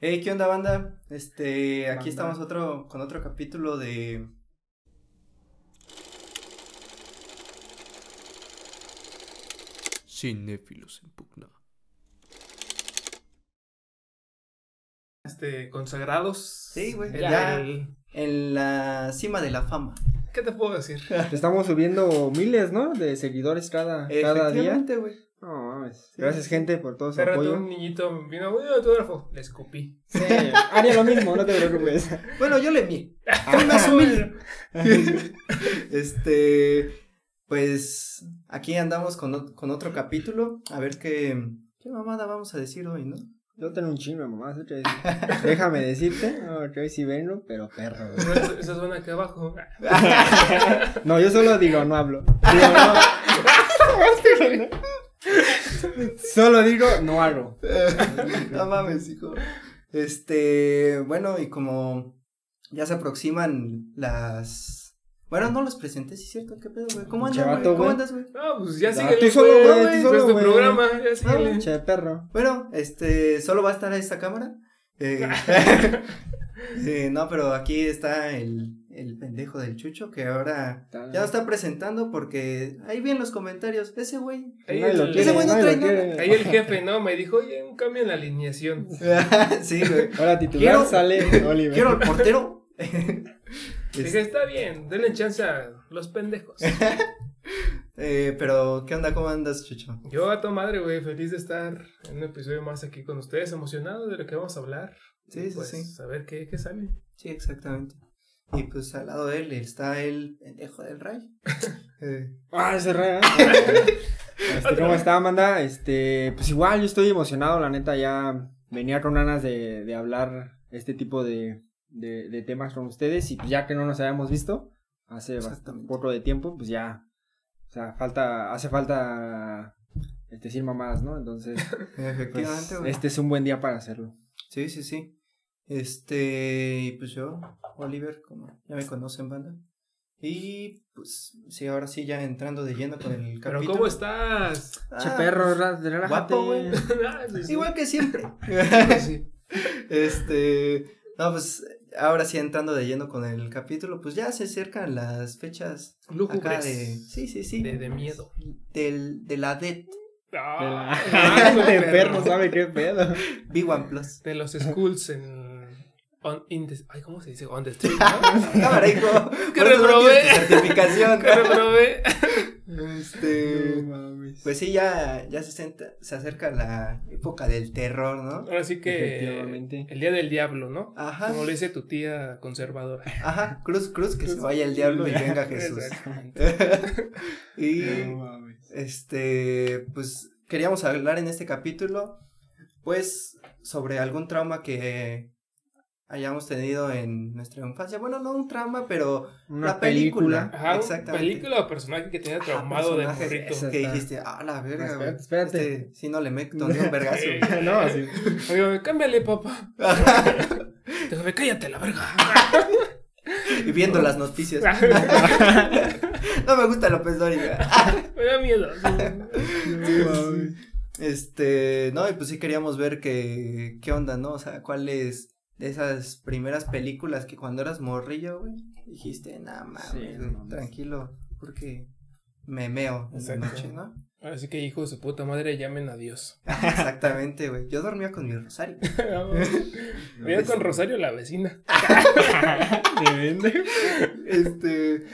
Hey, ¿qué onda, banda? Este, aquí Banda. estamos otro, con otro capítulo de. Cinéfilos en pugna. este, consagrados. Sí, güey, en ya. el- En la cima de la fama. ¿Qué te puedo decir? Estamos subiendo miles, ¿no? De seguidores cada, cada día. Efectivamente, güey. No mames. Sí, Gracias, gente, por todo su rato apoyo. un niñito vino, "Uy, autógrafo. Le escupí. Sí, haría lo mismo, no te preocupes. Bueno, yo le vi. Ah, más humilde. este, pues aquí andamos con, con otro capítulo. A ver qué, qué mamada vamos a decir hoy, ¿no? Yo tengo un chingo de vez. Déjame decirte, no, otra vez sí vengo, pero perro. Pero Eso, eso suena aquí abajo. No, yo solo digo, no hablo. Digo, no. Solo digo, no hago. no mames, hijo. Este, bueno, y como ya se aproximan las. Bueno, no los presenté, sí es cierto, ¿qué pedo, güey? ¿Cómo andas, güey? ¿Cómo andas, güey? No, pues ya Ah, síguele. tú solo, güey, tú pues, solo, güey. programa, ya síguele. Che, perro. Bueno, este, solo va a estar esta cámara. Eh, eh, no, pero aquí está el, el pendejo del Chucho que ahora ya lo está presentando porque ahí vi en los comentarios, ese güey. Ahí el- quiere, ese güey no trae nada. Ahí el jefe, ¿no? Me dijo, oye, un cambio en la alineación. sí, güey. Ahora titular Quiero- sale Oliver. Quiero al portero. Dije, está bien, denle chance a los pendejos. Eh, pero, ¿qué onda? ¿Cómo andas, Chucho? Yo a tu madre, güey, feliz de estar en un episodio más aquí con ustedes, emocionado de lo que vamos a hablar. Sí, Y, sí, pues, sí. A ver qué, qué sale. Sí, exactamente. Y pues al lado de él está el pendejo del Ray. Eh, Ah, ese rey. Este, ¿Cómo está, Amanda? Este, pues igual yo estoy emocionado, la neta, ya venía con ganas de, de hablar este tipo de, de, de temas con ustedes y pues ya que no nos habíamos visto hace bastante poco de tiempo, pues ya, o sea, falta, hace falta este, decir mamadas, ¿no? Entonces, efectivamente, pues, güey. este es un buen día para hacerlo. Sí, sí, sí. Este, y pues yo, Oliver, como ya me conocen, banda. Y pues, sí, ahora sí, ya entrando de lleno con el Pero capítulo. ¿cómo estás? Ah, che perro, relájate. guapo, güey. Ah, sí, sí. Igual que siempre. Sí. este, no, pues ahora sí entrando de lleno con el capítulo, pues ya se acercan las fechas acá de, sí, sí, sí, De, de miedo. del, de la DET, Ah, Este perro. perro sabe qué pedo. B1 Plus. De los schools en. On, in the- ay, ¿cómo se dice? On the street. ¿no? Cámara, hijo. Que no reprobé. tu certificación. Que reprobé. Este, No mames. pues sí, ya, ya se, senta- se acerca la época del terror, ¿no? Ahora sí que. Efectivamente. El día del diablo, ¿no? Ajá, Como le dice tu tía conservadora. ajá, cruz, cruz, que se vaya el diablo y venga Jesús. Exactamente. y No mames. este, pues queríamos hablar en este capítulo, pues, sobre algún trauma que hayamos tenido en nuestra infancia. Bueno, no un trauma, pero Una la película. Ajá, un Exactamente. película o personaje que tenía Ajá, traumado de personajes morrito. que dijiste, ah, la verga. Espérate, espérate. Este, si no le meto ni un vergazo. Sí. no, así. Oiga, cámbiale, papá. Déjame, cállate la verga. y viendo las noticias. no me gusta López Dóriga. Me da miedo. Este, no, y pues sí queríamos ver que, qué onda, ¿no? O sea, cuáles de esas primeras películas que cuando eras morrillo, güey, dijiste, nada mames, Sí, no tranquilo, porque me meo en la noche, ¿no? Así que, hijo de su puta madre, llamen a Dios. Exactamente, güey. Yo dormía con mi rosario. Voy con Rosario, la vecina. Este,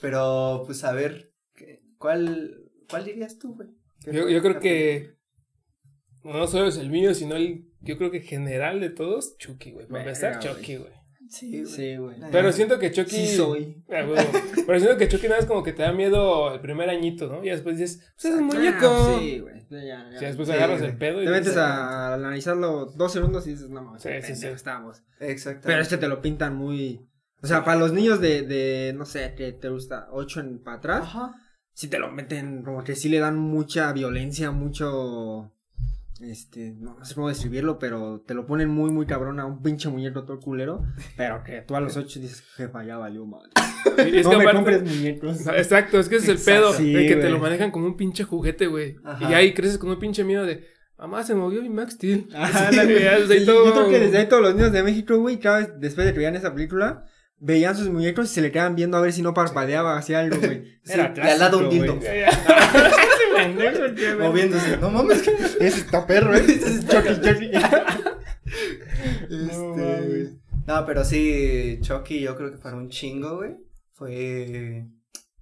pero pues a ver, ¿qué- ¿cuál, cuál dirías tú, güey? ¿Qué Yo, yo creo que no solo es el mío, sino el, yo creo que general de todos, Chucky, güey. Para empezar, Chucky, güey. Sí, güey. Sí, güey. Pero siento que Chucky. Sí soy. Ah. Pero siento que Chucky nada es como que te da miedo el primer añito, ¿no? Y después dices, pues es un muñeco. Ah, sí, güey. Ya, ya. Y después Sí, agarras güey. el pedo y Te metes a analizarlo dos segundos y dices, no mames, Sí, sí, sí. estamos. Exactamente. Pero es que te lo pintan muy. O sea, para los niños de, de no sé, que te gusta 8 en para atrás, Ajá. sí te lo meten, como que sí le dan mucha violencia, mucho. Este, no, no sé cómo describirlo, pero te lo ponen muy, muy cabrón a un pinche muñeco todo culero. Pero que tú a los 8 dices, jefa, ya valió mal. Y es no que me aparte- compres muñecos. Exacto, es que ese es el pedo. Sí, de que te lo manejan como un pinche juguete, güey. Y ahí creces con un pinche miedo de, Mamá, se movió mi Max Steel. Ah, la sí, Yo creo que desde ahí todos los niños de México, güey, cada vez después de que veían esa película, veían sus muñecos y se le quedaban viendo a ver si no parpadeaba, hacía algo, güey. Era y al lado un dildo. Moviéndose. No mames. Ese está perro, ¿eh? Ese es Chucky, Chucky. este, no, pero sí, Chucky, yo creo que para un chingo, güey. Fue.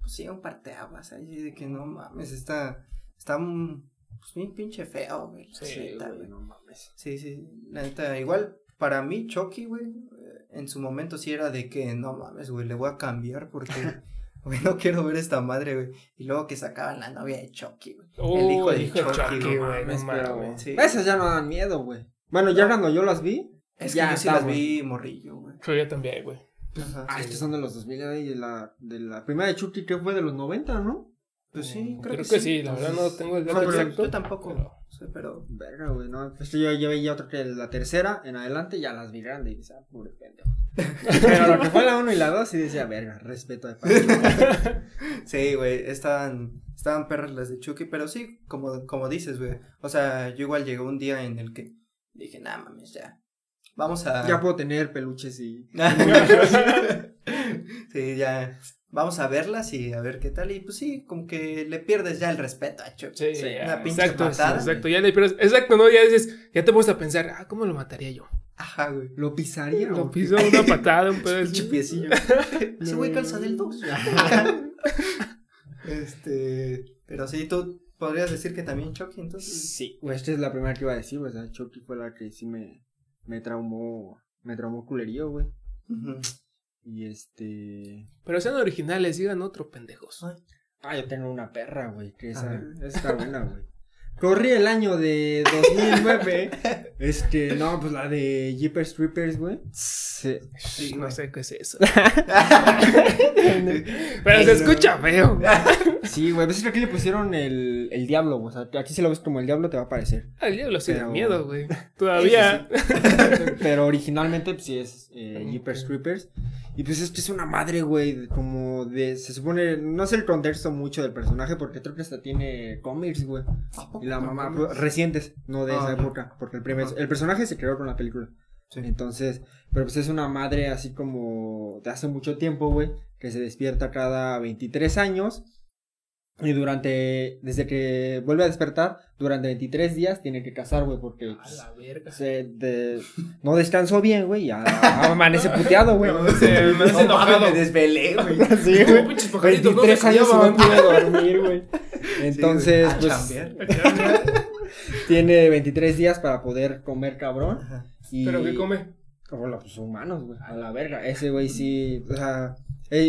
Pues sí, un parteaguas ahí de que no mames, está. Está pues bien pinche feo, güey. Sí, güey, no mames. Sí, sí. La neta, igual, para mí, Chucky, güey, eh, en su momento sí era de que no mames, güey, le voy a cambiar porque. Güey, no quiero ver esta madre, güey. Y luego que sacaban la novia de Chucky, güey. el hijo de Chucky, güey. No sí. Esas ya no dan miedo, güey. Bueno, ya cuando yo las vi. Es ya que yo sí las vi morrillo, güey. Yo también, güey. ah, estas son de los 2000 y de la, de la primera de Chucky que fue de los 90, ¿no? Pues sí, creo, que, sí. La verdad no tengo el dato exacto. Yo tampoco. Pero... Pero... Verga, güey, no. Pues yo, yo veía otra que la tercera en adelante ya las vi grandes y decía, ah, pobre pendejo. pero lo que fue la 1 y la 2 sí decía, verga, respeto de Pancho. sí, güey, estaban, estaban perras las de Chucky, pero sí, como, como dices, güey. O sea, yo igual llegó un día en el que dije, nah, mames, ya. Vamos a. Ya puedo tener peluches y. sí, ya vamos a verlas y a ver qué tal. Y pues sí, como que le pierdes ya el respeto a Chuck. Sí, sí una pinche exacto, exacto, ya le pierdes. Exacto, ¿no? Ya dices, ya te puedes a pensar, ah, ¿cómo lo mataría yo? Ajá, güey. ¿Lo pisaría? Lo pisó una patada, un pedazo. Pinche piecillo. Ese güey calza del 2. este. Pero sí, tú podrías decir que también Chucky, entonces. Sí, güey, esta es la primera que iba a decir, güey. O sea, Chucky fue la que sí me, me traumó. Me traumó culerío, güey. Ajá. Y este. Pero sean originales, digan otro pendejos. Ah, yo tengo una perra, güey, que esa, esa está buena, güey. Corrí el año de 2009. este, no, pues la de Jeepers Creepers, güey. Sí, no sé qué es eso. Pero se escucha feo. sí, güey, a veces aquí le pusieron el, el diablo, o sea, aquí si lo ves como el diablo te va a parecer. Ah, el diablo sí da miedo, güey. Todavía. Pero originalmente, pues sí es eh, Jeepers Creepers. Y pues esto es una madre, güey, como de, se supone, no sé el contexto mucho del personaje porque creo que hasta tiene cómics, güey. Y la mamá, pues, recientes, no de esa ah, época, porque el primer, el personaje se creó con la película. Sí. Entonces, pero pues es una madre así como de hace mucho tiempo, güey, que se despierta cada 23 años y durante, desde que vuelve a despertar, durante 23 días tiene que cazar, güey, porque a la verga. Se de, no descansó bien, güey, ya amanece puteado, güey. No, se, me, no, me desvelé, güey. Sí, güey. 23 años y no pude dormir, güey. Entonces, pues, tiene 23 días para poder comer cabrón. Y, ¿Pero qué come? Como los humanos, güey, a la verga. Ese güey sí, o sea,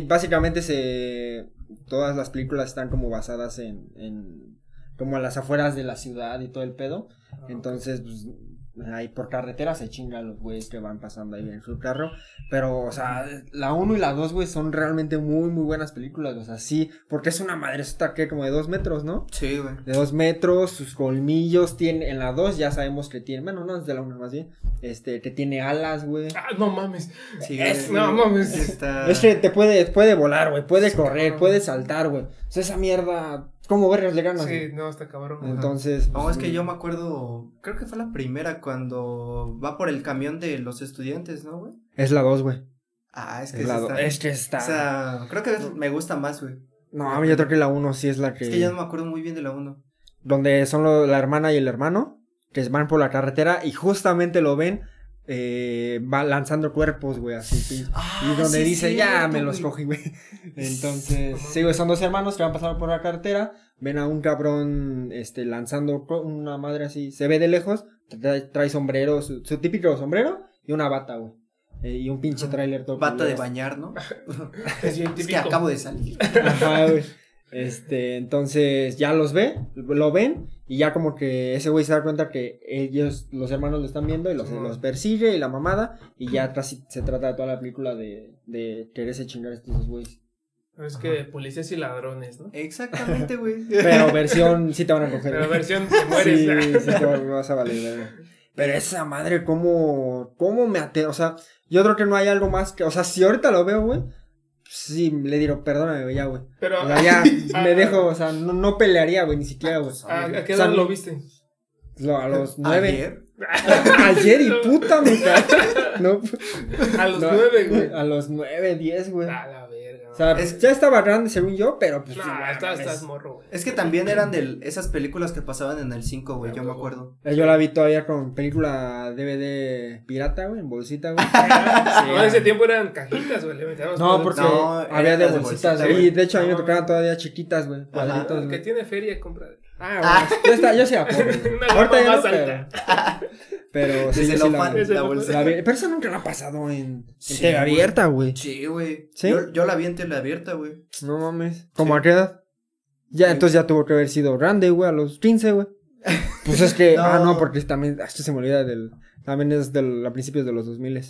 básicamente se todas las películas están como basadas en, en como a las afueras de la ciudad y todo el pedo. Ah, Entonces, pues, ahí por carretera se chingan los güeyes que van pasando ahí en su carro. Pero, o sea, la 1 y la 2, güey, son realmente muy, muy buenas películas. O sea, sí, porque es una madre, está que como de dos metros, ¿no? Sí, güey. De dos metros, sus colmillos, tiene, en la 2 ya sabemos que tiene, bueno, no es de la 1 más bien, este, que tiene alas, güey. Ah, no mames. Sí, es, no mames. Es que te puede, puede volar, güey, puede correr, puede saltar, güey. O sea, esa mierda ¿Cómo vergas le ganas? Sí, no, está cabrón. Entonces. No, es que yo me acuerdo. Creo que fue la primera cuando va por el camión de los estudiantes, ¿no, güey? Es la 2, güey. Ah, es que es la 2. Es que está. O sea, creo que me gusta más, güey. No, yo creo que la 1 sí es la que. Es que yo no me acuerdo muy bien de la 1. Donde son la hermana y el hermano, que van por la carretera y justamente lo ven eh, va lanzando cuerpos, güey, así. Ah, y donde dice, ya me los cogí, güey. Entonces, sí, güey, son dos hermanos que van pasando por la carretera, ven a un cabrón, este, lanzando una madre así, se ve de lejos, trae, sombrero, su, típico sombrero y una bata, güey. Eh, y un pinche trailer todo. Bata de bañar, ¿no? es, es que acabo de salir. Ajá, güey. Este, entonces ya los ve, lo ven y ya como que ese güey se da cuenta que ellos, los hermanos lo están viendo y los, los persigue y la mamada y ya se trata de toda la película de, de quererse chingar a estos dos güeyes. Es que policías y ladrones, ¿no? Exactamente, güey. Pero versión sí te van a coger. Pero versión te mueres. Sí, sí te vas a valer. Pero esa madre, ¿cómo, cómo me ate... O sea, yo creo que no hay algo más que... O sea, si ahorita lo veo, güey Sí, le digo, perdóname, ya, güey. Pero. ya, me dejo, o sea, no, no pelearía, güey, ni siquiera, güey. ¿A, qué edad lo viste? Lo- a los nueve. Ayer. Ayer y puta me No, A los no, nueve, güey. A los nueve, diez, güey. A la. O sea, Es- ya estaba grande según yo, pero pues. no, igual, estás, morro, güey. Es que también eran de esas películas que pasaban en el 5, güey, yo me acuerdo. Yo la vi todavía con película DVD pirata, güey, en bolsita, güey. no, en ese tiempo eran cajitas, güey. Le No, por- porque No, había de bolsitas, bolsita, güey. güey. Y de hecho a mí me No. tocaban todavía chiquitas, güey. Cuadritos, que tiene feria compra. Ah, güey. Yo, estaba- yo sí era pobre. güey. Una Ahorita no, más pero. Pero sí, sí lo la, la lo bolsa. la vi. Pero esa nunca la ha pasado en, en Sí, güey. abierta, güey. Sí, güey. ¿Sí? Yo, yo la vi en tele abierta, güey. No mames. ¿Cómo a qué edad? Ya, entonces ya tuvo que haber sido grande, güey, a los 15, güey. Pues es que, No. ah, no, porque también, ah, esto se me olvida del, también es del, a principios de los 2000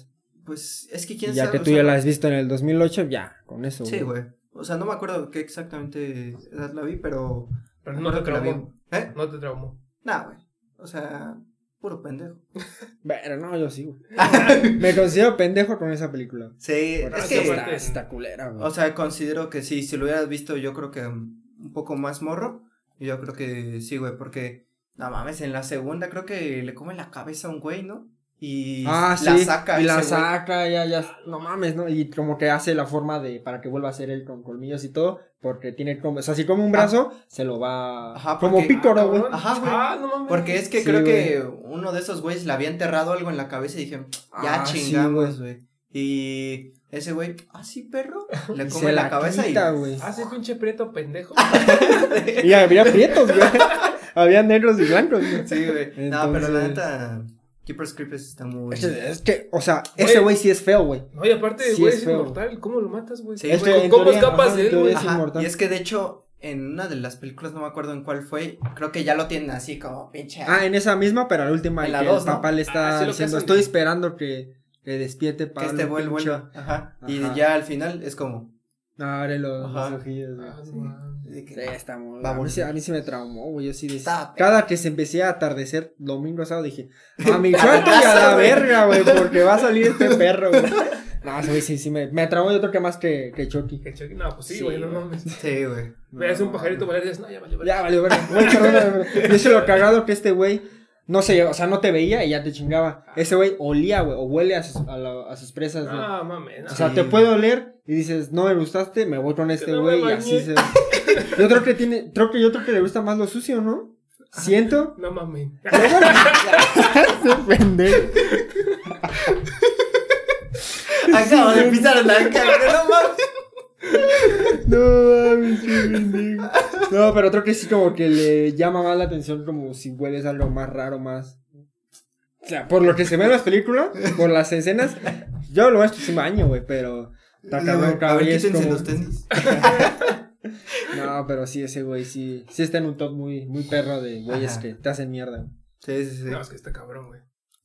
Pues es que quién ya sabe. que o tú sea, ya la has visto en el 2008, ya, con eso, Sí, güey. O sea, no me acuerdo qué exactamente edad la vi, pero. Pero no te que traumó. ¿Eh? No te traumó. Nah, güey. O sea, puro pendejo. Pero no, yo sí, güey. Me considero pendejo con esa película. Sí, Porque es que. está- está, culera, güey. O sea, considero que sí, si lo hubieras visto, yo creo que un poco más morro. Yo creo que sí, güey, porque. No mames, en la segunda creo que le come la cabeza a un güey, ¿no? Y Ah, la sí, saca y la güey. saca, ya, ya, no mames, ¿no? Y como que hace la forma de, para que vuelva a ser él con colmillos y todo, porque tiene como, o sea, si come un brazo, se lo va, Ajá, como pícoro, Ah, güey. cabrón. Ajá, güey. Ah, no mames. Porque es que Sí, creo que uno de esos güeyes le había enterrado algo en la cabeza y dije, ya Ah, sí, chingamos, güey. y ese güey, ah, sí, perro, le come se la, la cabeza quita, y. güey. Ah, ese pinche prieto pendejo. Y había prietos, güey. había negros y blancos, güey. Sí, güey. No, pero la neta, Keeper's Creepers está muy. Es, es que, o sea, ese güey sí es feo, güey. No, y aparte, Sí, güey, es es, feo. inmortal. ¿Cómo lo matas, güey? Sí, Es en ¿Cómo teoría- escapas ajá, de él, güey? es y es que de hecho, en una de las películas, no me acuerdo en cuál fue, creo que ya lo tienen así como pinche. Ah, en esa misma, pero la última, En el la que dos, el ¿no? papá le está Ah, sí, diciendo, hacen. estoy esperando que, que despierte para que este güey vuelva. Ajá. Y Ajá. ya al final es como. Abre los, los ojillos, güey. Ah, Sí. de que- Sí, está muy... Va a A mí, sí, volver. a mí sí me traumó, güey. Yo sí decía... Está Cada que se empecé a atardecer domingo, sábado, dije... A mi cuarto y a la güey. verga, güey. Porque va a salir este perro, güey. No, sí, sí, sí. Me, me traumó yo creo que más que, que Chucky. Que choque- No, pues sí, Sí, güey, no güey. mames. Sí, güey. Veas un pajarito volar y dices, no, ya vale, vale. Ya, vale, verga. Güey, perdóname, güey. Yo sé lo cagado que este güey... No sé, o sea, no te veía y ya te chingaba. Ese güey olía, güey, o huele a sus, a, la- a sus presas, güey. No, mames. no. O sea, Sí. te puede oler y dices, no me gustaste, me voy con este no güey y así se. Yo creo que tiene, creo que yo creo que le gusta más lo sucio, ¿no? Siento. No mames. Ese pendejo. Acabo de pisar la cara, no mames. No mames, qué pendejo. No, pero creo que sí como que le llama más la atención como si hueles algo más raro, más. O sea, por lo que se ve en las películas, por las escenas, yo lo esto sí me baño, güey, pero. Está cabrón, A ver, cabrón, y es quítense como- los tenis. No, pero sí, ese güey sí, sí está en un top muy, muy perro de güeyes que te hacen mierda. Sí, sí, sí. No, es que está cabrón, güey.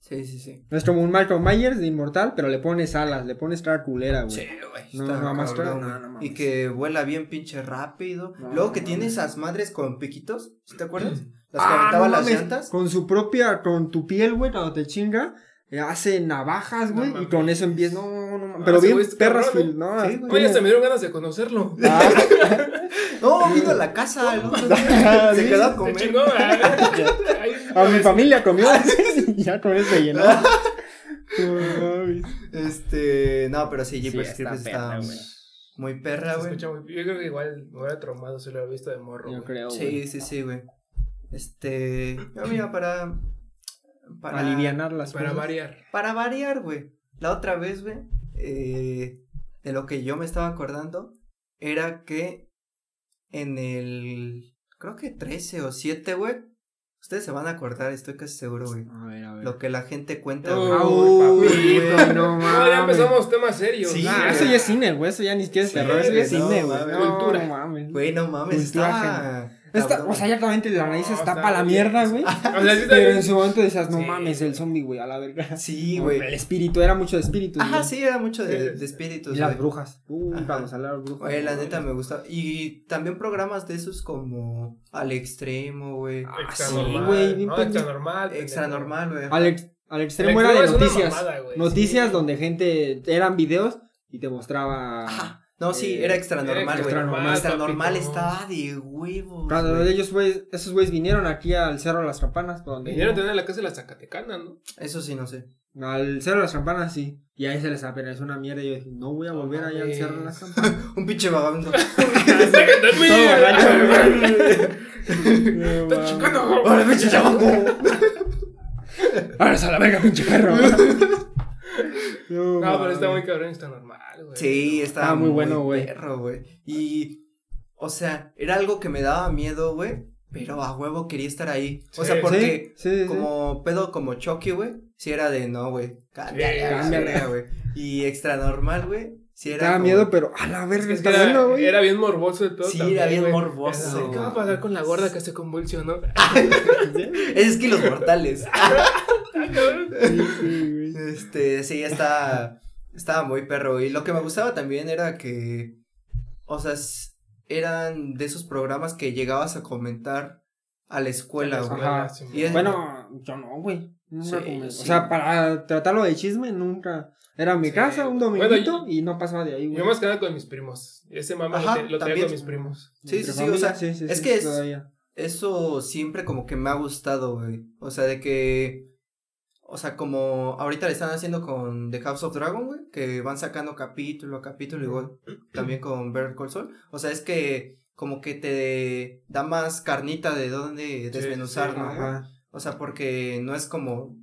Sí, sí, sí. No es como un Michael Myers de Inmortal, pero le pones alas, le pones cara culera, güey. Sí, güey. No, no, más cabrón, güey. no, no. Y que vuela bien pinche rápido. No, Luego que no tiene esas madres con piquitos. ¿Sí te acuerdas? Las que Ah, aventaban no las mames, llantas. Con su propia, con tu piel, güey, cuando te chinga, eh, hace navajas, No güey, y con eso empieza, no, no, no, Ah, pero ese bien güey perras, cabrón, fil- no, Sí, güey. Oye, hasta me dieron ganas de conocerlo. Ah, No, vino a la casa el otro día. Se quedó a Se comer. chingó, güey. a mi familia comió, ya con eso llenó. Este. No, pero sí, Sí, Jeepers está Creepers está muy perra, Se güey. escucha muy- Yo creo que igual me hubiera traumado si lo hubiera visto de morro. Yo creo, güey. Sí, sí, sí, güey. Este. Yo, mira, para. Para Alivianar las Para cosas. variar. Para variar, güey. La otra vez, güey. eh, de lo que yo me estaba acordando. Era que. En el. Creo que 13 o 7, güey. Ustedes se van a acordar, estoy casi seguro, güey. A ver, a ver. Lo que la gente cuenta, güey. No No, ya mames. empezamos temas serios. Sí, Ah, eso ya es cine, güey. Eso ya ni siquiera es Sí, terror, eso ya es no, cine, güey. Cultura. no mames. Güey, no mames, Cultura está. O sea, ya claramente la nariz No, está está para la mierda, güey. O sea, sí, Pero en su momento decías, no Sí. mames, el zombie, güey, a la verga. Sí, No, güey. El espíritu, era mucho de espíritus. Ajá, güey. sí, era mucho de, Sí. de espíritus. Y las güey. brujas. Uh, cuando salió las brujas. Güey, la neta me gusta. Y también programas de esos como Al Extremo, güey. Ah, Extra sí, normal. güey, No, extra normal. Extra normal, güey. Al, ex- al extremo El era de noticias. mamada, noticias sí. donde gente. Eran videos y te mostraba. Ajá. No, sí, Eh, era extra normal, güey. extra normal, Extra normal papito. estaba de huevos. Cuando güey. ellos, güey, esos güeyes vinieron aquí al Cerro de las Campanas, por donde Vinieron también a la casa de la Zacatecana, ¿no? Eso sí, no sé. Al Cerro de las Campanas, sí. Y ahí se les apareció una mierda y yo dije, no voy a volver allá al. Cerro de las Campanas. Un pinche vagabundo. ¡Está chingando! ¡Ahora, pinche chamaco! Ahora a la verga, pinche perro. No, pero está muy cabrón, está normal, güey. Sí, estaba Estaba muy muy, bueno, güey. Perro, güey. Y, o sea, era algo que me daba miedo, güey. Pero a huevo quería estar ahí. O sea, porque Sí, sí, sí. como pedo como Chucky, güey. Sí era de no, güey. Cámbiale, güey. Y extra normal, güey. Sí era. Daba como- miedo, pero a la Es verga que está era, bueno, güey. era bien morboso de todo. Sí, también, era bien güey. morboso. Era, ¿Qué va a pasar con la gorda que se convulsionó? Es que los mortales. Sí, sí, güey. Este, sí, estaba, estaba muy perro. Y lo que me gustaba también era que, o sea, eran de esos programas que llegabas a comentar a la escuela, güey. Ajá. sí, Y es- Bueno, yo no, güey. Nunca Sí, comenté. sí. O sea, para tratarlo de chisme, nunca. Era en mi Sí. casa, un Bueno, dominguito, y no pasaba de ahí, güey. Yo más que nada con mis primos. Ese mame Ajá, lo, te- lo traía también. con mis primos. Sí, sí, sí, o sea, sí, es sí, que es-. Eso siempre como que me ha gustado, güey. O sea, de que, o sea, como ahorita le están haciendo con The House of Dragon, güey, que van sacando capítulo a capítulo, igual también con Better Call Saul. O sea, es que como que te da más carnita de dónde desmenuzar, sí, ¿no? Ajá. O sea, porque no es como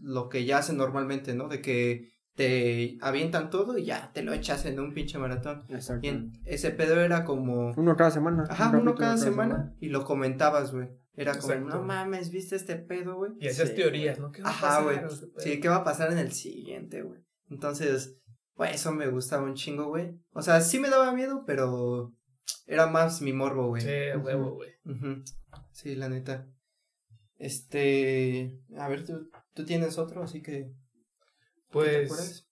lo que ya hacen normalmente, ¿no? De que te avientan todo y ya te lo echas en un pinche maratón. Exacto. Y en- ese pedo era como... Uno cada semana. Ajá, un uno cada semana y lo comentabas, güey. Era como, no mames, ¿viste este pedo, güey? Y hacías Sí. teorías, ¿no? ¿Qué va a Ajá, pasar? güey. Sí, ¿qué va a pasar en el siguiente, güey? Entonces, pues eso me gustaba un chingo, güey. O sea, sí me daba miedo, pero era más mi morbo, güey. Sí, huevo, güey. Sí, la neta. Este, a ver, tú, tú tienes otro, así que... ¿te Pues.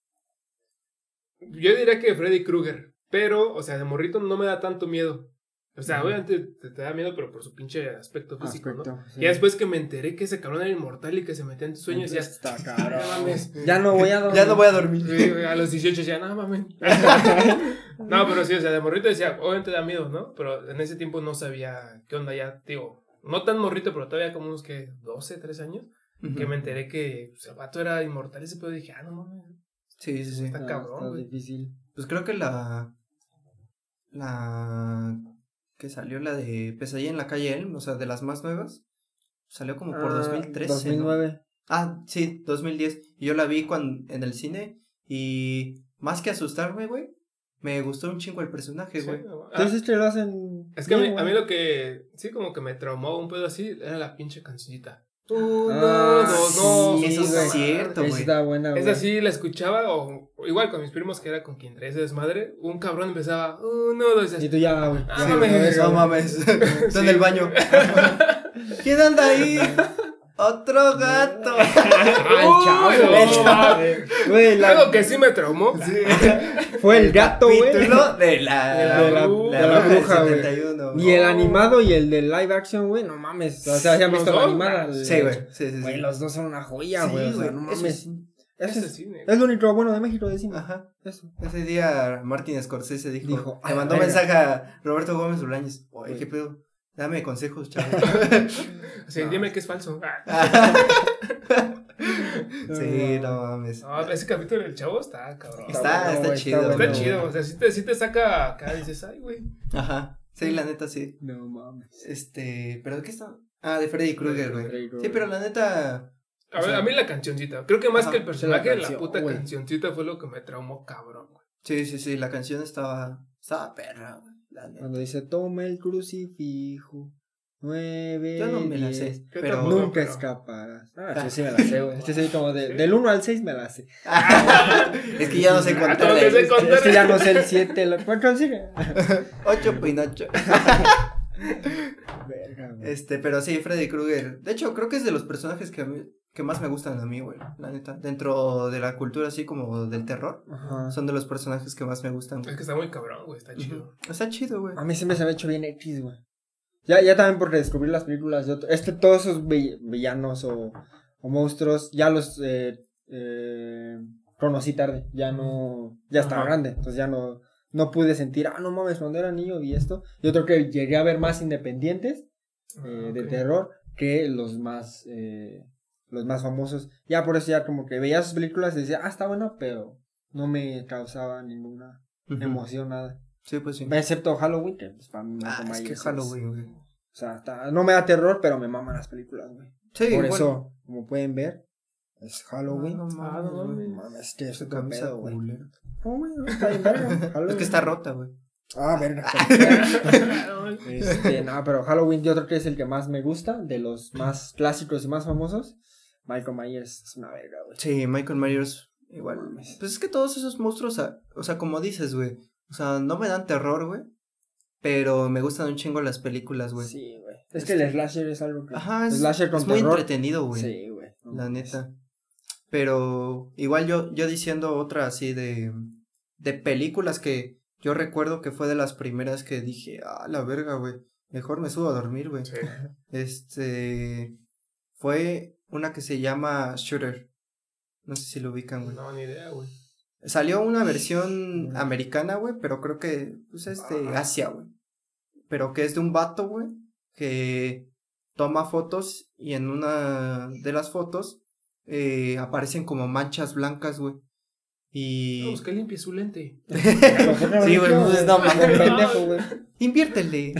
Yo diría que Freddy Krueger. Pero, o sea, de morrito no me da tanto miedo. O sea, obviamente te, te da miedo, pero por su pinche aspecto físico, ¿no? Sí. Y después que me enteré que ese cabrón era inmortal y que se metía en tus sueños, ya. Está cabrón. mames. Ya no voy a dormir. Ya no voy a dormir. Sí, a los 18 ya, no mames. no, pero sí, o sea, de morrito decía, obviamente da miedo, ¿no? Pero en ese tiempo no sabía qué onda ya, digo, no tan morrito, pero todavía como unos que 12, 13 años, que me enteré que pues, el vato era inmortal ese pedo dije, ah, no mames. Sí, sí, sí. Está No, cabrón, está difícil. Pues creo que la. La. Que salió la de Pesadilla en la calle Elm, o sea, de las más nuevas. Salió como por Ah, 2013. ¿no? 2009. Ah, sí, 2010. Y yo la vi cuando, en el cine. Y más que asustarme, güey, me gustó un chingo el personaje, Sí, güey. ah, Entonces te lo hacen. es que a mí, a mí lo que, sí, como que me traumó un pedo así, era la pinche cancioncita. Uno, Ah, dos, no, sí, eso es cierto, está buena, güey. Esa sí la escuchaba, o, o igual con mis primos que era con quien traía ese desmadre, un cabrón empezaba, uno, dos, Y tú ya, güey. Ah, mames, la no mames. Está Sí. en el baño. ¿Quién anda ahí? Otro gato. Ay, chavo, no, güey. la- Algo que sí me traumó. fue el gato, güey. Capítulo de la, De la- de la bruja bruja, güey. 71. Y el animado y el de live action, güey, no mames. O sea, ya han ¿Los visto la animada. el- Sí, güey. Sí, sí, sí. Güey, los dos son una joya, Sí, güey. o sea, no eso mames. sí. Eso es, cine. es lo único bueno de México, decimos. Ajá. Eso. Ese día Martin Scorsese dijo, Dijo, "A le mandó verga". mensaje a Roberto Gómez Bolaños. Oye. ¿qué pedo? Dame consejos, chavo. Sí, No. dime que es falso. Ah. sí, no mames. No, ese capítulo del chavo está cabrón. Está, bueno, está chido. está Está bueno, chido, o sea, si te, sí te saca acá, dices, ay, güey. Ajá. Sí, la neta sí. No mames. Este, ¿pero de qué está? Ah, de Freddy Krueger, güey. Sí, pero la neta. A ver, sea- a mí la cancioncita. Creo que más Ajá, que el personaje, la, canción, puta cancioncita fue lo que me traumó, cabrón, güey. Sí, sí, sí, la canción estaba. Estaba perra, güey. La neta. Cuando dice, toma el crucifijo. Nueve. Yo no me la sé. Pero. tampoco. Nunca pero- escaparás. Ah, sí, sí me la sé, güey. Este sí, como de, ¿Sí? del 1 al 6 me la sé. es que ya no sé Ah, contar. Es que ya no sé el 7, el 4 sigue. Ocho Pinocho. Verga, güey. Este, pero sí, Freddy Krueger. De hecho, creo que es de los personajes que, a mí- que más me gustan a mí, güey. La neta. Dentro de la cultura así como del terror. Ajá. Son de los personajes que más me gustan. Es que está muy cabrón, güey, está chido. Está chido, güey. A mí siempre se me ha hecho bien X, güey. Ya, ya también por descubrir las películas de otro. Este, todos esos vi- villanos o, o monstruos, ya los eh, eh, conocí tarde. Ya no. Ya estaba Ajá. grande. Entonces ya no. no pude sentir, ah, no mames, cuando era niño vi esto. Yo creo que llegué a ver más independientes Ah, eh, de terror que los más, eh, los más famosos. Ya por eso ya como que veía sus películas y decía, ah, está bueno, pero no me causaba ninguna emoción, nada. Sí, pues sí. Excepto Halloween, que pues para mí Ah, es que Halloween, güey. O sea, está- no me da terror, pero me maman las películas, güey. Sí, por bueno. eso, como pueden ver, es Halloween. No, no Ah, no mames, es que es camisa pedo, güey. culera. No, güey, no, está bien verga, Es que está rota, güey. Ah, verga. Ah, este, no, pero Halloween yo creo que es el que más me gusta, de los más clásicos y más famosos. Michael Myers es una verga, güey. Sí, Michael Myers igual. Mames. Pues es que todos esos monstruos, o sea, como dices, güey. O sea, no me dan terror, güey. Pero me gustan un chingo las películas, güey. Sí, güey. Es que el slasher es algo que... Ajá, es, slasher con es muy terror. entretenido, güey. Sí, güey. no la neta. Pero igual yo, yo diciendo otra así de, de películas que yo recuerdo que fue de las primeras que dije, ah, la verga, güey. Mejor me subo a dormir, güey. Sí. Este fue una que se llama Shooter. No sé si lo ubican, güey. No, ni idea, güey. Salió una versión americana, güey, pero creo que pues, es de. Asia, güey. Pero que es de un vato, güey, que toma fotos y en una de las fotos eh, aparecen como manchas blancas, güey. Y... Vamos, que limpie su lente. Sí, güey, pues, no mames. pendejo, güey. Inviértele.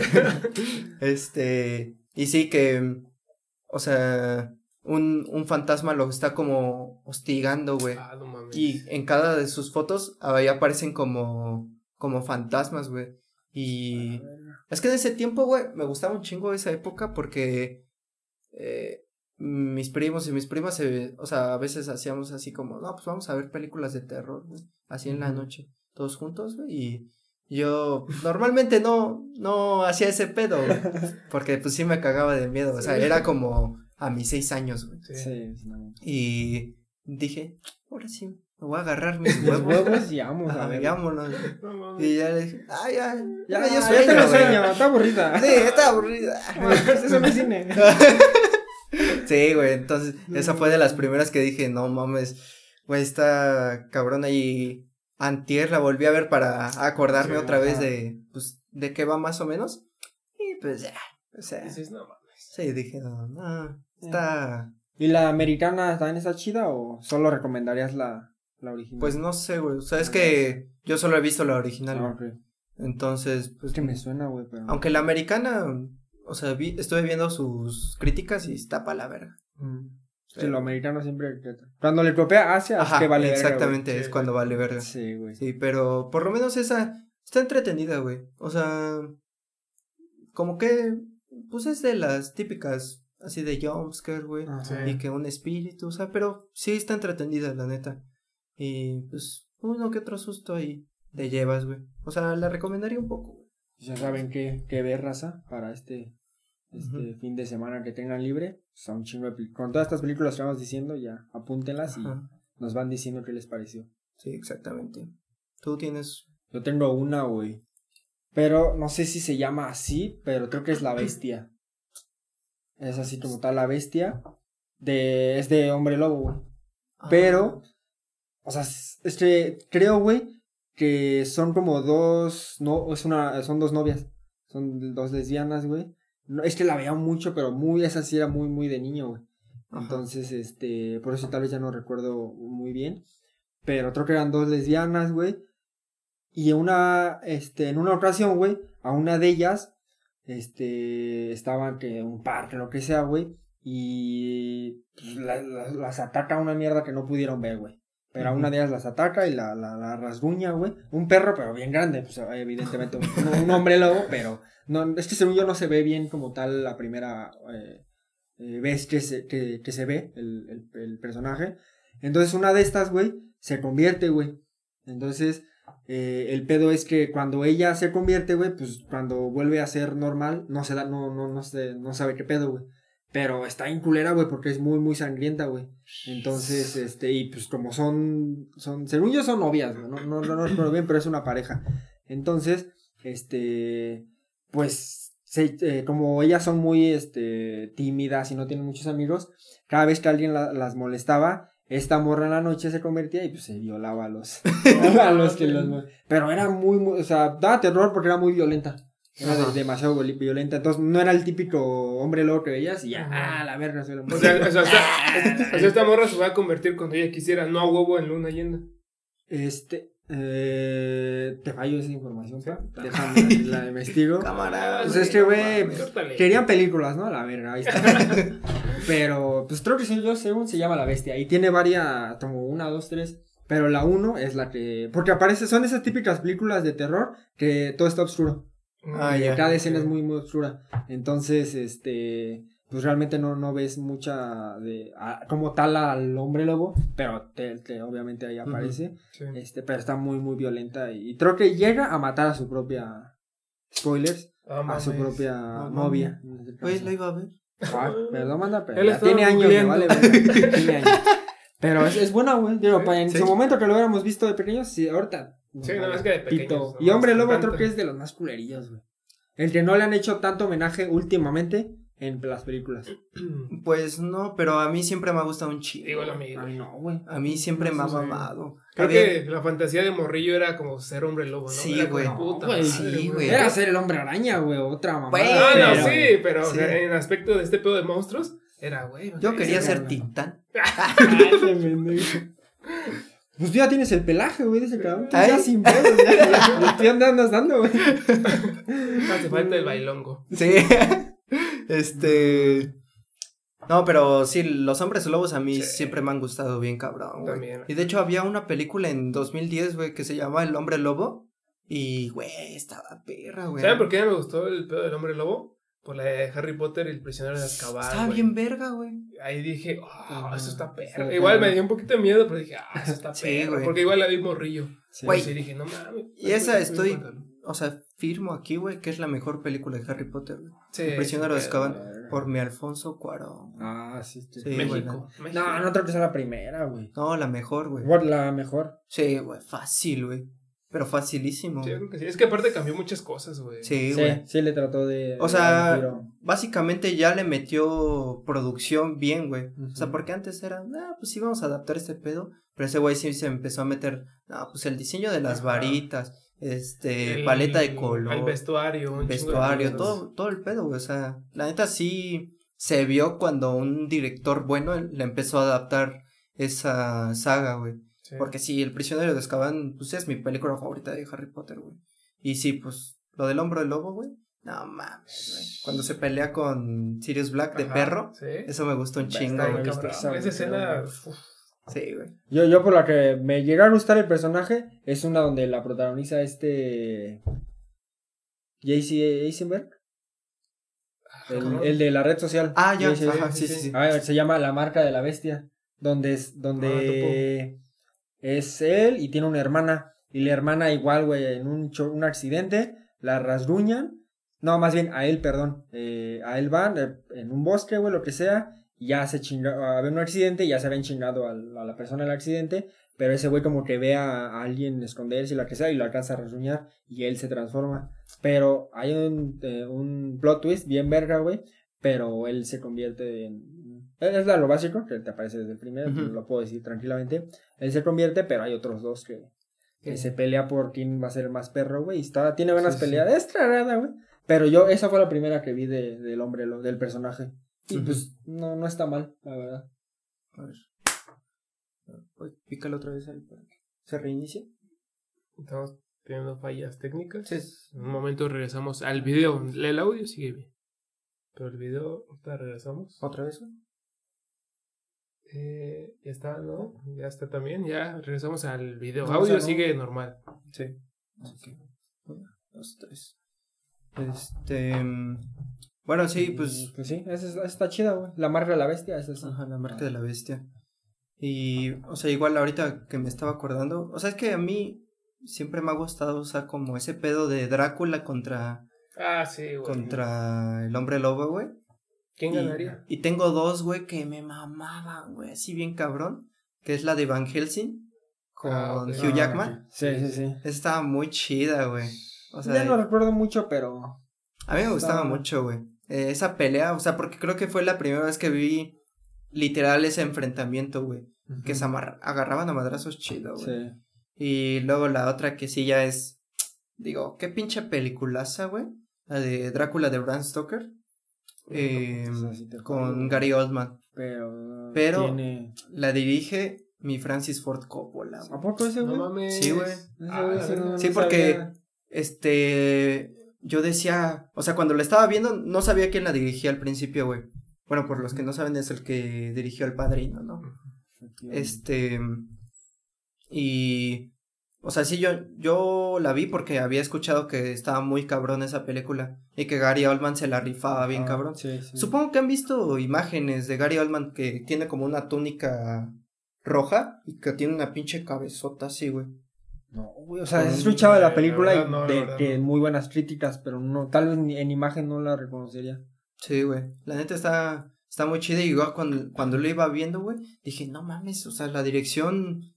este, y sí que, o sea, un, un fantasma lo está como hostigando, güey. Ah, no mames. Y en cada de sus fotos ahí aparecen como, como fantasmas, güey. Y es que en ese tiempo, güey, me gustaba un chingo esa época porque eh, mis primos y mis primas, se, o sea, a veces hacíamos así como, no, pues vamos a ver películas de terror, güey, así en la noche, todos juntos, güey, y yo normalmente no, no hacía ese pedo, güey, porque pues sí me cagaba de miedo, o sea, era como a mis seis años, güey, Sí. Sí, no. y dije, ahora sí, me voy a agarrar mis Los huevos. huevos y vamos a Ajá, ver. y vámonos. No mames. Y ya le dije, ay, ya, ya, Ya, me dio ya sueño, te lo güey". sueño, está aburrida. Sí, está aburrida. Eso no es cine. Sí, güey, entonces esa fue de las primeras que dije, no mames, güey, está cabrona y antier la volví a ver para acordarme Sí, otra vez de, pues, de qué va más o menos. Y pues ya, o sea, Dices, no mames. sí, dije, no, no, está, ¿Y la americana también está chida o solo recomendarías la, la original? pues no sé, güey, o sea, es Ah, que yo solo he visto la original, Ah, entonces, pues, Es que me suena, güey, pero. aunque la americana, o sea, vi, estuve viendo sus críticas y está pa' la verga. Mm. Sí, lo americano siempre. Cuando le copia Asia, Ajá, es que vale verga, exactamente, es Sí, cuando vale verga. Sí, güey. Sí, pero por lo menos esa está entretenida, güey. O sea, como que, pues es de las típicas, así de jumpscare, güey. Sí. Y que un espíritu, o sea, pero sí está entretenida, la neta. Y pues, uno que otro susto ahí te llevas, güey. O sea, la recomendaría un poco, güey. Ya saben qué, qué ver, raza, para este, este fin de semana que tengan libre. O sea, un chingo de Con todas estas películas que vamos diciendo, ya apúntenlas y nos van diciendo qué les pareció. Sí, exactamente. Tú tienes. Yo tengo una, güey. Pero no sé si se llama así, pero creo que es La Bestia. Es así como tal, La Bestia. De, es de Hombre Lobo, güey. Pero, o sea, es que creo, güey, que son como dos, no, es una, son dos novias, son dos lesbianas, güey. No, es que la veía mucho, pero muy, esa sí era muy, muy de niño, güey. Ajá. Entonces, este, por eso tal vez ya no recuerdo muy bien. Pero creo que eran dos lesbianas, güey. Y una, este, en una ocasión, güey, a una de ellas, este, estaban que un parque, lo que sea, güey. Y pues, la- la- las ataca una mierda que no pudieron ver, güey. Pero a Ujú. una de ellas las ataca y la, la, la rasguña, güey. Un perro, pero bien grande, pues evidentemente un, un hombre lobo, pero no, es que según yo no se ve bien como tal la primera eh, eh, vez que se, que, que se ve el, el, el personaje. Entonces una de estas, güey, se convierte, güey. Entonces eh, el pedo es que cuando ella se convierte, güey, pues cuando vuelve a ser normal, no se da, no, no, no, se, no sabe qué pedo, güey. Pero está en culera, güey, porque es muy, muy sangrienta, güey. Entonces, este, y pues como son, son, según yo son novias, güey, no, no, no, no recuerdo bien, pero es una pareja. Entonces, este, pues, se, eh, como ellas son muy, este, tímidas y no tienen muchos amigos, cada vez que alguien la- las molestaba, esta morra en la noche se convertía y pues se violaba a los, a los que los... Pero era muy, muy, o sea, daba terror porque era muy violenta. Era de- demasiado viol- violenta. Entonces no era el típico hombre lobo que veías y ya, Ajá. ah, la verga, soy la O sea, o sea, esta, esta morra se va a convertir cuando ella quisiera, no a huevo en luna llena. Este, eh, te fallo esa información, pa. Déjame, la investigo. Cámara. Pues es que, güey. Querían películas, ¿no? La verga, ahí está. pero, pues creo que sí, yo según se llama La Bestia. Y tiene varias, como una, dos, tres. Pero la uno es la que. Porque aparece, son esas típicas películas de terror que todo está oscuro. Ah, ya. Cada escena es muy, muy oscura. Entonces, este. Pues realmente no, no ves mucha de. a- como tal al hombre lobo. Pero te, te- obviamente ahí aparece. Sí. Este, pero está muy, muy violenta. Y creo que llega a matar a su propia. Spoilers. Ah, A su propia No, novia. caso. la iba a ver. Ah, perdón, manda, pero ya tiene años, me vale, tiene años. Pero es, es buena, güey. Digo, pa- en Sí. su momento que lo hubiéramos visto de pequeños, sí, ahorita. Sí, nada más que de pequeños, no Y Hombre Lobo tanto. creo que es de los más culerillos, güey. El que no le han hecho tanto homenaje últimamente en las películas. Pues no, pero a mí siempre me ha gustado un chido. Digo lo mismo. A mí no, güey. A mí siempre me ha mamado. Creo Había- que la fantasía de morrillo era como ser hombre lobo, ¿no? Sí, Era güey. No, sí, güey. Era ser el hombre araña, güey. Otra mamá. Bueno, Ah, no, sí, pero sí. en aspecto de este pedo de monstruos, era, güey. Yo quería ser güey. titán. Pues tú ya tienes el pelaje, güey, de ese cabrón. Tú Ay. ya sin pedos, ya, ya. Tú ya andas dando, güey. Hace falta el bailongo. Sí. Este. No, pero sí, los hombres lobos a mí Sí. siempre me han gustado bien, cabrón. También. Y de hecho había una película en 2010, güey, que se llamaba El hombre lobo. Y, güey, estaba perra, güey. ¿Saben por qué me gustó el pedo del hombre lobo? Por la de Harry Potter y el prisionero de Azkaban. Estaba güey. bien verga, güey. Ahí dije, oh, eso está perro. Sí, igual me dio un poquito de miedo, pero dije, ah, eso está Sí, perro. güey. Porque igual la vi morrillo. Sí. Güey. Dije, no mames. Y esa Ay, estoy- cuéntalo. O sea, firmo aquí, güey, que es la mejor película de Harry Potter, güey. Sí, prisionero de sí, Azkaban. Por mi Alfonso Cuarón. Ah, sí, sí. Sí, México. México. No, no creo que sea la primera, güey. No, la mejor, güey. La mejor. Sí, güey, fácil, güey. Pero facilísimo. Sí, yo creo que sí. Es que aparte cambió muchas cosas, güey. Sí, Sí, güey. sí, le trató de. O sea, básicamente ya le metió producción bien, güey. O sea, porque antes era, ah, pues sí vamos a adaptar este pedo. Pero ese güey sí se empezó a meter, ah, pues el diseño de las Ajá. varitas, este, El- paleta de color, El vestuario. un vestuario, todo, todo el pedo, güey. O sea, la neta sí se vio cuando un director bueno le empezó a adaptar esa saga, güey. Sí. Porque sí, El prisionero de Azkaban, pues es mi película favorita de Harry Potter, güey. Y sí, pues, lo del hombro del lobo, güey. No mames, güey. Cuando se pelea con Sirius Black de Ajá, perro, Sí. eso me gustó un chingo, güey. esa, escena. uf, Sí, güey. Yo, yo por la que me llega a gustar el personaje es una donde la protagoniza este. JC Eisenberg. El, cabrón. el de la red social. Ah, ya, ajá, sí, sí, sí, ver, se llama La marca de la bestia. Donde es, Ah, donde es él y tiene una hermana. Y la hermana igual, güey, en un, un accidente, la rasguñan. No, más bien a él, perdón. Eh, a él van eh, en un bosque, güey, lo que sea. Ya se chinga, había un accidente ya se habían chingado a la persona del accidente. Pero ese güey como que ve a, alguien esconderse y lo que sea y lo alcanza a rasguñar. Y él se transforma. Pero hay un, eh, un plot twist bien verga, güey. Pero él se convierte en... Es la- lo básico, que te aparece desde el primero, lo puedo decir tranquilamente. Él se convierte, pero hay otros dos que, que se pelea por quién va a ser más perro, güey. y Está, tiene buenas Sí, sí. peleas, es güey. Pero yo, esa fue la primera que vi de, del hombre, del personaje. Y pues no, no está mal, la verdad. A ver. Pues, pícalo otra vez ahí para que se reinicie. Estamos teniendo fallas técnicas. Sí. En un momento regresamos al video. El audio sigue bien. Pero el video, ahorita regresamos. ¿Otra vez? Eh, ya está, ¿no? Ya está también. Ya regresamos al video. No, audio o sea, no. sigue normal. Sí. Así que, una, dos, tres. Este. Bueno, sí, Y, pues. Pues sí, esa, es- esa está chida, güey. La marca de la bestia, esa sí. Ajá, la marca de la bestia. Y, o sea, igual ahorita que me estaba acordando, o sea, es que a mí siempre me ha gustado, o sea, como ese pedo de Drácula contra, Ah, sí, güey. contra el hombre lobo, güey. ¿Quién Y- ganaría? Y, tengo dos, güey, que me mamaban, güey, así bien cabrón, que es la de Van Helsing con Ah. Hugh Ah, Jackman. Sí, sí, sí. Esa estaba muy chida, güey. O sea, ya no recuerdo mucho, pero. a mí me gustaba mucho, güey. Eh, esa pelea, o sea, porque creo que fue la primera vez que vi literal ese enfrentamiento, güey. que se agarraban a madrazos chido, güey. Sí. Y luego la otra que sí ya es, digo, qué pinche peliculaza, güey. La de Drácula de Bram Stoker. Eh, con Gary Oldman. Pero, Pero la dirige mi Francis Ford Coppola. ¿A poco ese güey? sí, güey. Ah, sí, porque este yo decía, o sea, cuando la estaba viendo no sabía quién la dirigía al principio, güey. Bueno, por los que no saben es el que dirigió El Padrino, ¿no? Este y o sea, sí, yo, yo la vi porque había escuchado que estaba muy cabrón esa película y que Gary Oldman se la rifaba bien cabrón. Supongo que han visto imágenes de Gary Oldman que tiene como una túnica roja y que tiene una pinche cabezota así, güey. No, güey, o sea, he escuchado de la película y de, muy buenas críticas, pero no, tal vez en imagen no la reconocería. Sí, güey, la neta está, está muy chida y igual cuando, cuando lo iba viendo, güey, dije, no mames, o sea, la dirección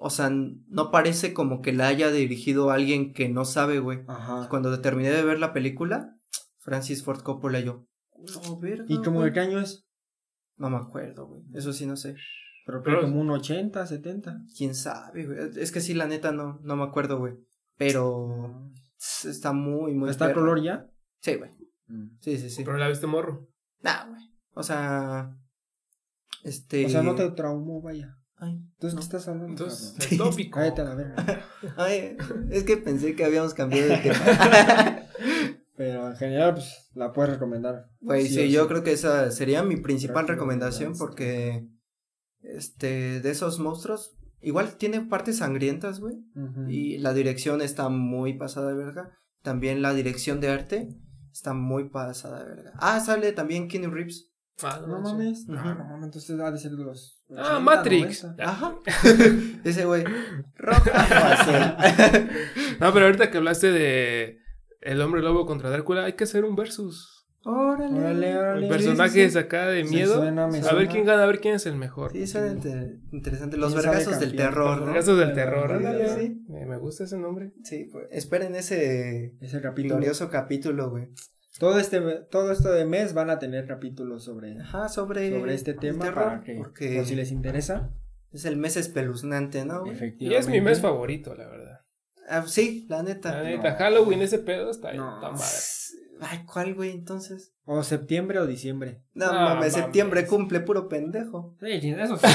o sea, no parece como que la haya dirigido alguien que no sabe, güey. Ajá. Cuando terminé de ver la película, Francis Ford Coppola y yo. No, verga, ¿Y como de qué año es? No me acuerdo, güey. Eso sí no sé. Pero creo como un 80, 70. Quién sabe, güey. Es que sí, la neta no, no me acuerdo, güey. Pero está muy, muy. ¿Está a color ya? Sí, güey. Mm. Sí, sí, sí. ¿Pero la viste morro? Nah, güey. O sea. Este. O sea, no te traumó, vaya. Ay, Entonces, ¿qué estás hablando? Entonces, el tópico. Cállate a la verga. Ay, es que pensé que habíamos cambiado de tema. Pero en general, pues, la puedes recomendar. Pues sí, yo creo que esa sería mi principal recomendación porque, este, de esos monstruos, igual tiene partes sangrientas, güey. Y la dirección está muy pasada de verga. También la dirección de arte está muy pasada de verga. Ah, sale también Kenny Reeves. Ah, no, mames. No, no mames, entonces ha de ser los. Ah, Matrix. Ajá. Ese güey. Roja No, pero ahorita que hablaste de El hombre lobo contra Drácula, hay que hacer un versus. Órale, órale, órale. Personajes acá de miedo. a ver quién gana, a ver quién es el mejor. Sí, suena interesante. Los vergazos del terror, ¿no? Los vergazos del terror, ándale. Sí. Me, gusta ese nombre. Sí, pues esperen ese, ese capítulo. glorioso capítulo, güey. Todo este todo esto de mes van a tener capítulos sobre, sobre, sobre este tema para que porque por si les interesa. Es el mes espeluznante, ¿no? Efectivamente. Y es mi mes favorito, la verdad. Ah, sí, la neta. La neta, Halloween ese pedo está, ahí, no. madre. Ay, ¿cuál, güey, entonces? O septiembre o diciembre. No, mames, septiembre cumple puro pendejo. Sí, eso sí.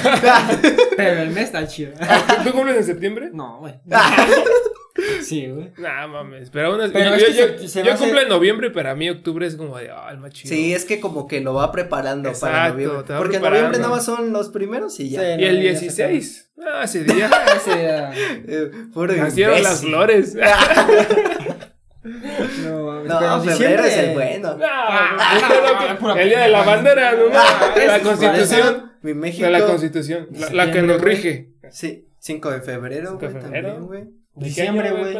Pero el mes está chido. ¿Tú cumples en septiembre? No, güey. Sí, güey. Nah, mames. Pero aún así. Pero yo, yo, yo cumplo en noviembre, pero a mí octubre es como de, ah, el más chido. Sí, es que como que lo va preparando para noviembre. Porque en noviembre nada más son los primeros y ya. y el 16. Ah, ese día. ese día. Nacieron las flores. No, mames. No, febrero es el bueno. No, el día de la bandera, ¿no? La constitución. Mi México. De la constitución. La, que nos rige. Sí, 5 de febrero, güey. También, güey. Diciembre, güey.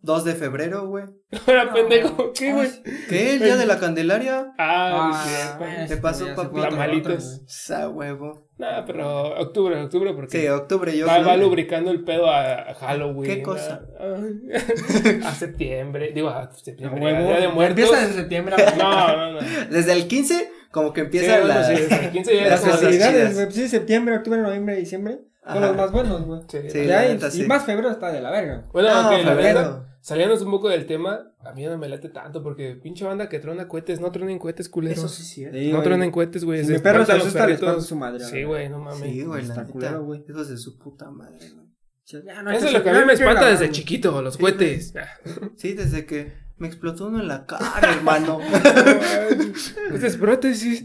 2 de febrero, güey. Era pendejo. ¿Qué, güey? ¿Qué? ¿El día de la Candelaria? Ah, ah Te pasó, papi. Tamalitos. Sa huevo. Nah, pero octubre, octubre, porque. Sí, octubre yo. Va, va lubricando el pedo a, Halloween. ¿Qué cosa? A, a septiembre. Digo, a septiembre. Huevo. Día de muertos. Empieza desde septiembre. no, no, no. Desde el 15, como que empieza sí, la. Sí, desde el 15 ya las festividades, Sí, septiembre, octubre, noviembre, diciembre. Son los más buenos, güey. Sí, sí, y, más febrero está de la verga. Bueno, aunque la verdad, saliéndonos un poco del tema, a mí no me late tanto porque pinche banda que trona cohetes, no tronen cohetes, culeros. Eso sí es cierto. no tronen cohetes, güey. Si mi perro se asusta, su madre. Sí, güey, no mames. Sí, güey, está culero, güey. Hijos de su puta madre, güey. Eso es lo que a mí me espanta desde chiquito, los cohetes. Sí, desde que me explotó uno en la cara, hermano. Esta es prótesis.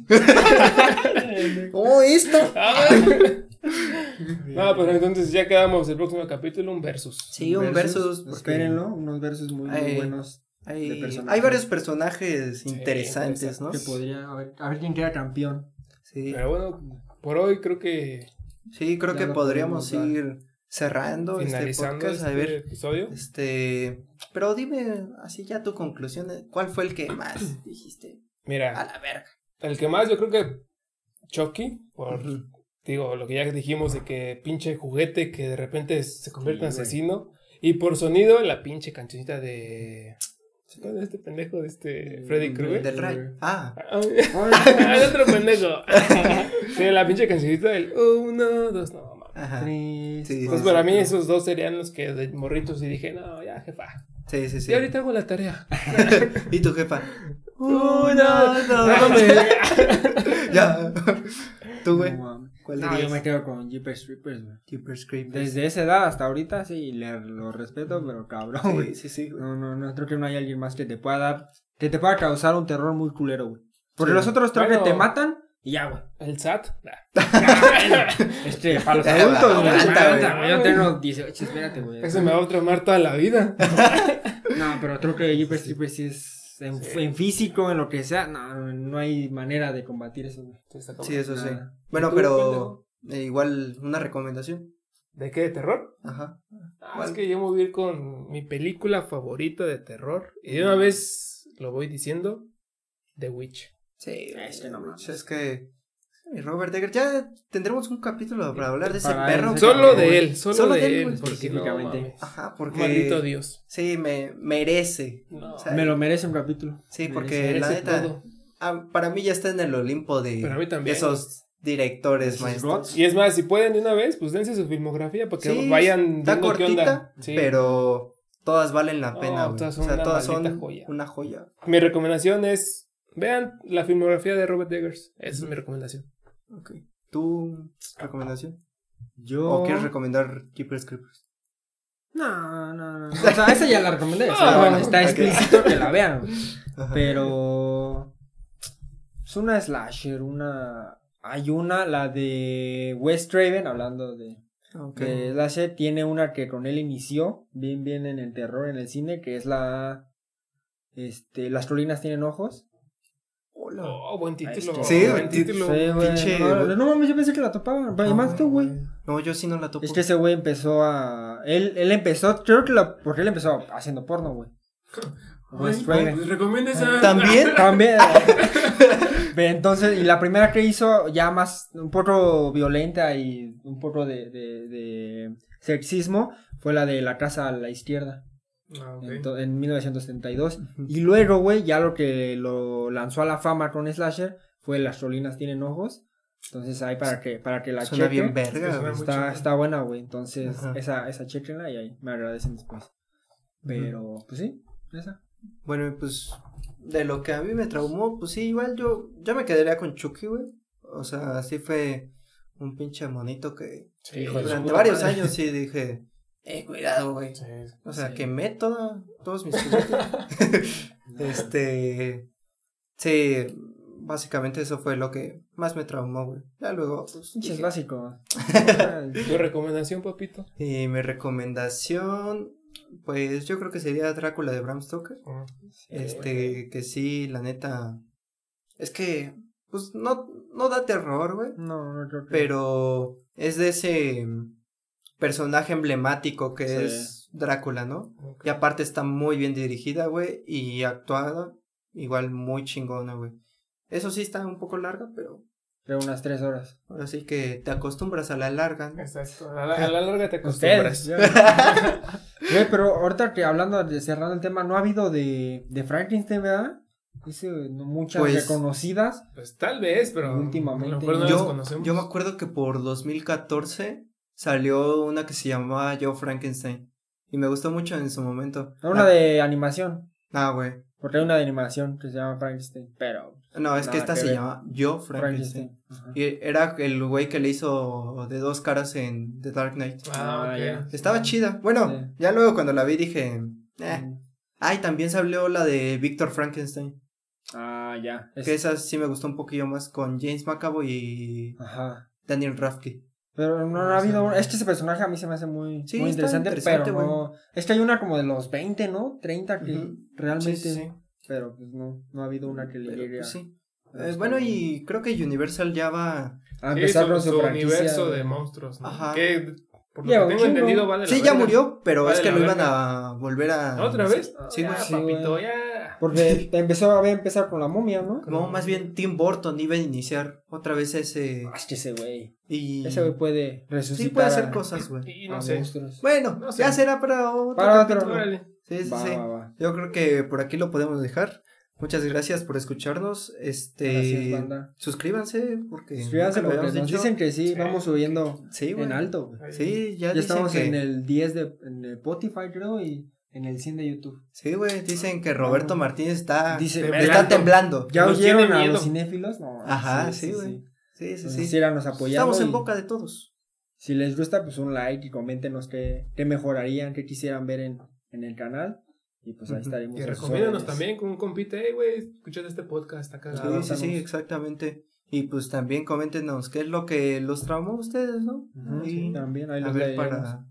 oh, esto. No, pero entonces ya quedamos el próximo capítulo, un versus. Sí, un, versus. espérenlo, unos versos muy, buenos. Hay, hay, varios personajes interesantes, ¿no? Que podría, a ver, a ver quién queda campeón. Sí. Pero bueno, por hoy creo que. Sí, creo que podríamos ir cerrando este podcast. a este ver, episodio. Este, pero dime así ya tu conclusión, ¿cuál fue el que más dijiste? Mira, a la verga. El que más yo creo que Chucky, por digo, lo que ya dijimos de que pinche juguete que de repente se convierte en asesino y por sonido la pinche cancioncita de de este pendejo de este Freddy Krueger? Del Ray. Ah. el otro pendejo. sí, la pinche cancionita del uno, dos, no, Ajá. Sí, Pues sí, para sí. mí esos dos serían los que de morritos y dije, no, ya, jefa. Sí, sí, sí. Y ahorita hago la tarea. ¿Y tu jefa? Uy, no, no, no, ya. ¿Tú, güey? No. ¿Cuál No, yo me quedo con Jeepers Creepers, güey. Jeepers Creepers. Desde esa edad hasta ahorita sí, le, lo respeto, pero cabrón, güey. Sí, sí, güey. No, no, no, creo que no hay alguien más que te pueda dar, que te pueda causar un terror muy culero, güey. Porque Sí. los otros creo Bueno. que te matan y ya, güey. El SAT. Este, para los adultos, güey. Yo tengo 18, espérate, güey. Eso me va a traumar toda la vida. No, pero creo que Jeepers Creepers sí es en, Sí. en físico, en lo que sea, no, no hay manera de combatir eso. Sí, eso sí. Bueno, ¿Y tú, pero eh, igual una recomendación. ¿De qué? ¿De terror? Ajá. Ah, es que yo me voy a ir con mi película favorita de terror. Y de una vez lo voy diciendo: The Witch. Sí, Es que no mames. Es que Robert Eggers, ya tendremos un capítulo para hablar de ese Para perro. ese Solo de él, solo, Solo de, de él, específicamente. no. Ajá, porque Maldito Dios. sí me merece. No. O sea, Me lo merece un capítulo. Sí, Merece. porque la neta ah, para mí ya está en el Olimpo de mí también. esos directores Esos maestros. Y es más, si pueden de una vez, pues dense su filmografía para que Sí, vayan Está qué cortita, onda. Sí. pero todas valen la pena, todas o son sea, una todas maldita son joya. una joya. Mi recomendación es vean la filmografía de Robert Eggers. Esa es mi recomendación. Ok. ¿Tu recomendación? Yo. ¿O quieres recomendar Keepers Creepers? No, no, no. O sea, esa ya la recomendé. o sea, Ah, bueno, está explícito que la vean. Ajá. Pero. Es una slasher, una. Hay una, la de West Raven, hablando de, Ok. de slasher, tiene una que con él inició, bien, bien en el terror, en el cine, que es la. Este, las colinas tienen ojos. Hola. Oh, buen título. Sí, buen título. Sí, güey. pinche, No, güey. no mames, yo pensé que la topaban. Y más tú, güey. No, yo sí no la topo. Es que ese güey empezó a. Él, él empezó, creo que la. Porque él empezó haciendo porno, güey. West Raven. recomienda ¿También? También. Entonces, y la primera que hizo, ya más, un poco violenta y un poco de, de, de sexismo, fue la de La Casa a la Izquierda, Ah, en, to- en 1972. Y luego, güey, ya lo que lo lanzó a la fama con Slasher fue Las Rolinas Tienen Ojos. Entonces, ahí para que, para que la Suena bien verga. Está, está buena, güey. Entonces, Ajá. esa, esa chequenla y ahí me agradecen después. Pero, pues sí, esa. Bueno, pues de lo que a mí me traumó, pues sí, igual yo, yo me quedaría con Chucky, güey. O sea, así fue un pinche monito que Sí, durante varios madre. años sí dije, eh, cuidado, güey. Sí. O sea, Sí. quemé toda, todos mis juguetes. este, sí, básicamente eso fue lo que más me traumó, güey. Ya luego, pues, Pinches dije- básicos. ¿Tu recomendación, papito? Y mi recomendación, pues yo creo que sería Drácula de Bram Stoker. Este, que sí, la neta. Es que, pues no, no da terror, güey. No, no creo que. Pero es de ese personaje emblemático que Sí. es Drácula, ¿no? Y aparte está muy bien dirigida, güey. Y actuada igual muy chingona, güey. Eso sí está un poco larga, pero Creo unas tres horas. ahora sí que te acostumbras a la larga. ¿no? Exacto. A la, a la larga te acostumbras. Güey, pero ahorita que hablando de cerrando el tema, no ha habido de, de Frankenstein, ¿verdad? Dice no, muchas Pues- reconocidas. Pues tal vez, pero Últimamente. no las yo, conocemos. yo me acuerdo que por 2014 salió una que se llamaba Yo Frankenstein. Y me gustó mucho en su momento. Una La- de animación. Ah, güey. Porque hay una de animación que se llama Frankenstein. Pero. No, es que esta que se ver. llama Yo Frankenstein. Frankenstein. Ajá. Y era el güey que le hizo de dos caras en The Dark Knight. Ah, Ah, ok. ya. Estaba chida. Bueno, Sí. ya luego cuando la vi dije, eh. Mm. Ay, también salió la de Víctor Frankenstein. Ah, ya. Es- Que esa sí me gustó un poquillo más con James McAvoy y Ajá. Daniel Radcliffe. Pero no, Ah, ha habido. sí. Es que ese personaje a mí se me hace muy, Sí, muy interesante, interesante, pero no. Es que hay una como de los 20, ¿no? 30 que Ujú. realmente. Sí, sí, sí. Pero pues no, no ha habido una que le Pero, llegue a. pues, sí. a Eh, bueno, y creo que Universal ya va. a Sí, empezar su, con su, su universo de monstruos. ¿no? Ajá. Que por lo Lleva que tengo chingo. entendido vale la Sí, ya verga. murió, pero Va es que la lo iban a volver a. ¿Otra vez? Sí, ya, güey. sí, papito, ya. Porque empezó a empezar con la momia, ¿no? No, más bien Tim Burton iba a iniciar otra vez ese. Ah, es que ese güey. Y. Ese güey puede resucitar. Sí, puede hacer cosas, güey. Y no sé. monstruos. Bueno, No sé. ya será para otro Para otro. capítulo. Órale. Sí, sí, Va, sí. va, va. Yo creo que por aquí lo podemos dejar. Muchas gracias por escucharnos. Este, suscríbanse porque suscríbanse porque nos dicen que sí, vamos subiendo en alto. Sí, ya, ya estamos en el 10 de en el Spotify creo y en el 100 de YouTube. Sí, güey, dicen que Roberto Martínez está está temblando. ¿Ya oyeron a los cinéfilos? No, Ajá, sí, güey. Sí, sí, sí. sí. nos Estamos en boca de todos. Si les gusta, pues un like y coméntenos qué, qué mejorarían, qué quisieran ver en, en el canal. Y pues ahí estaremos. Y recomiéndanos también con un compite, hey, güey, escuchad este podcast, está cagado. Sí, sí, sí, exactamente. Y pues también coméntenos qué es lo que los traumó a ustedes, ¿no? sí, también, ahí a ver, para...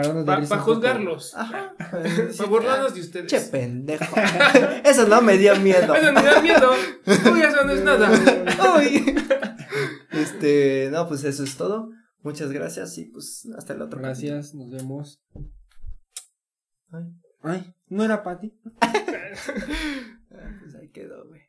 Para juzgarlos. Ajá. Para burlarnos de ustedes. Che pendejo. eso no me dio miedo. eso me da miedo. Uy, eso no es nada. Uy. Este, no, pues eso es todo. Muchas gracias y pues hasta el otro. Gracias, nos vemos. Ay. Ay, ¿no era Patty? pues ahí quedó, güey.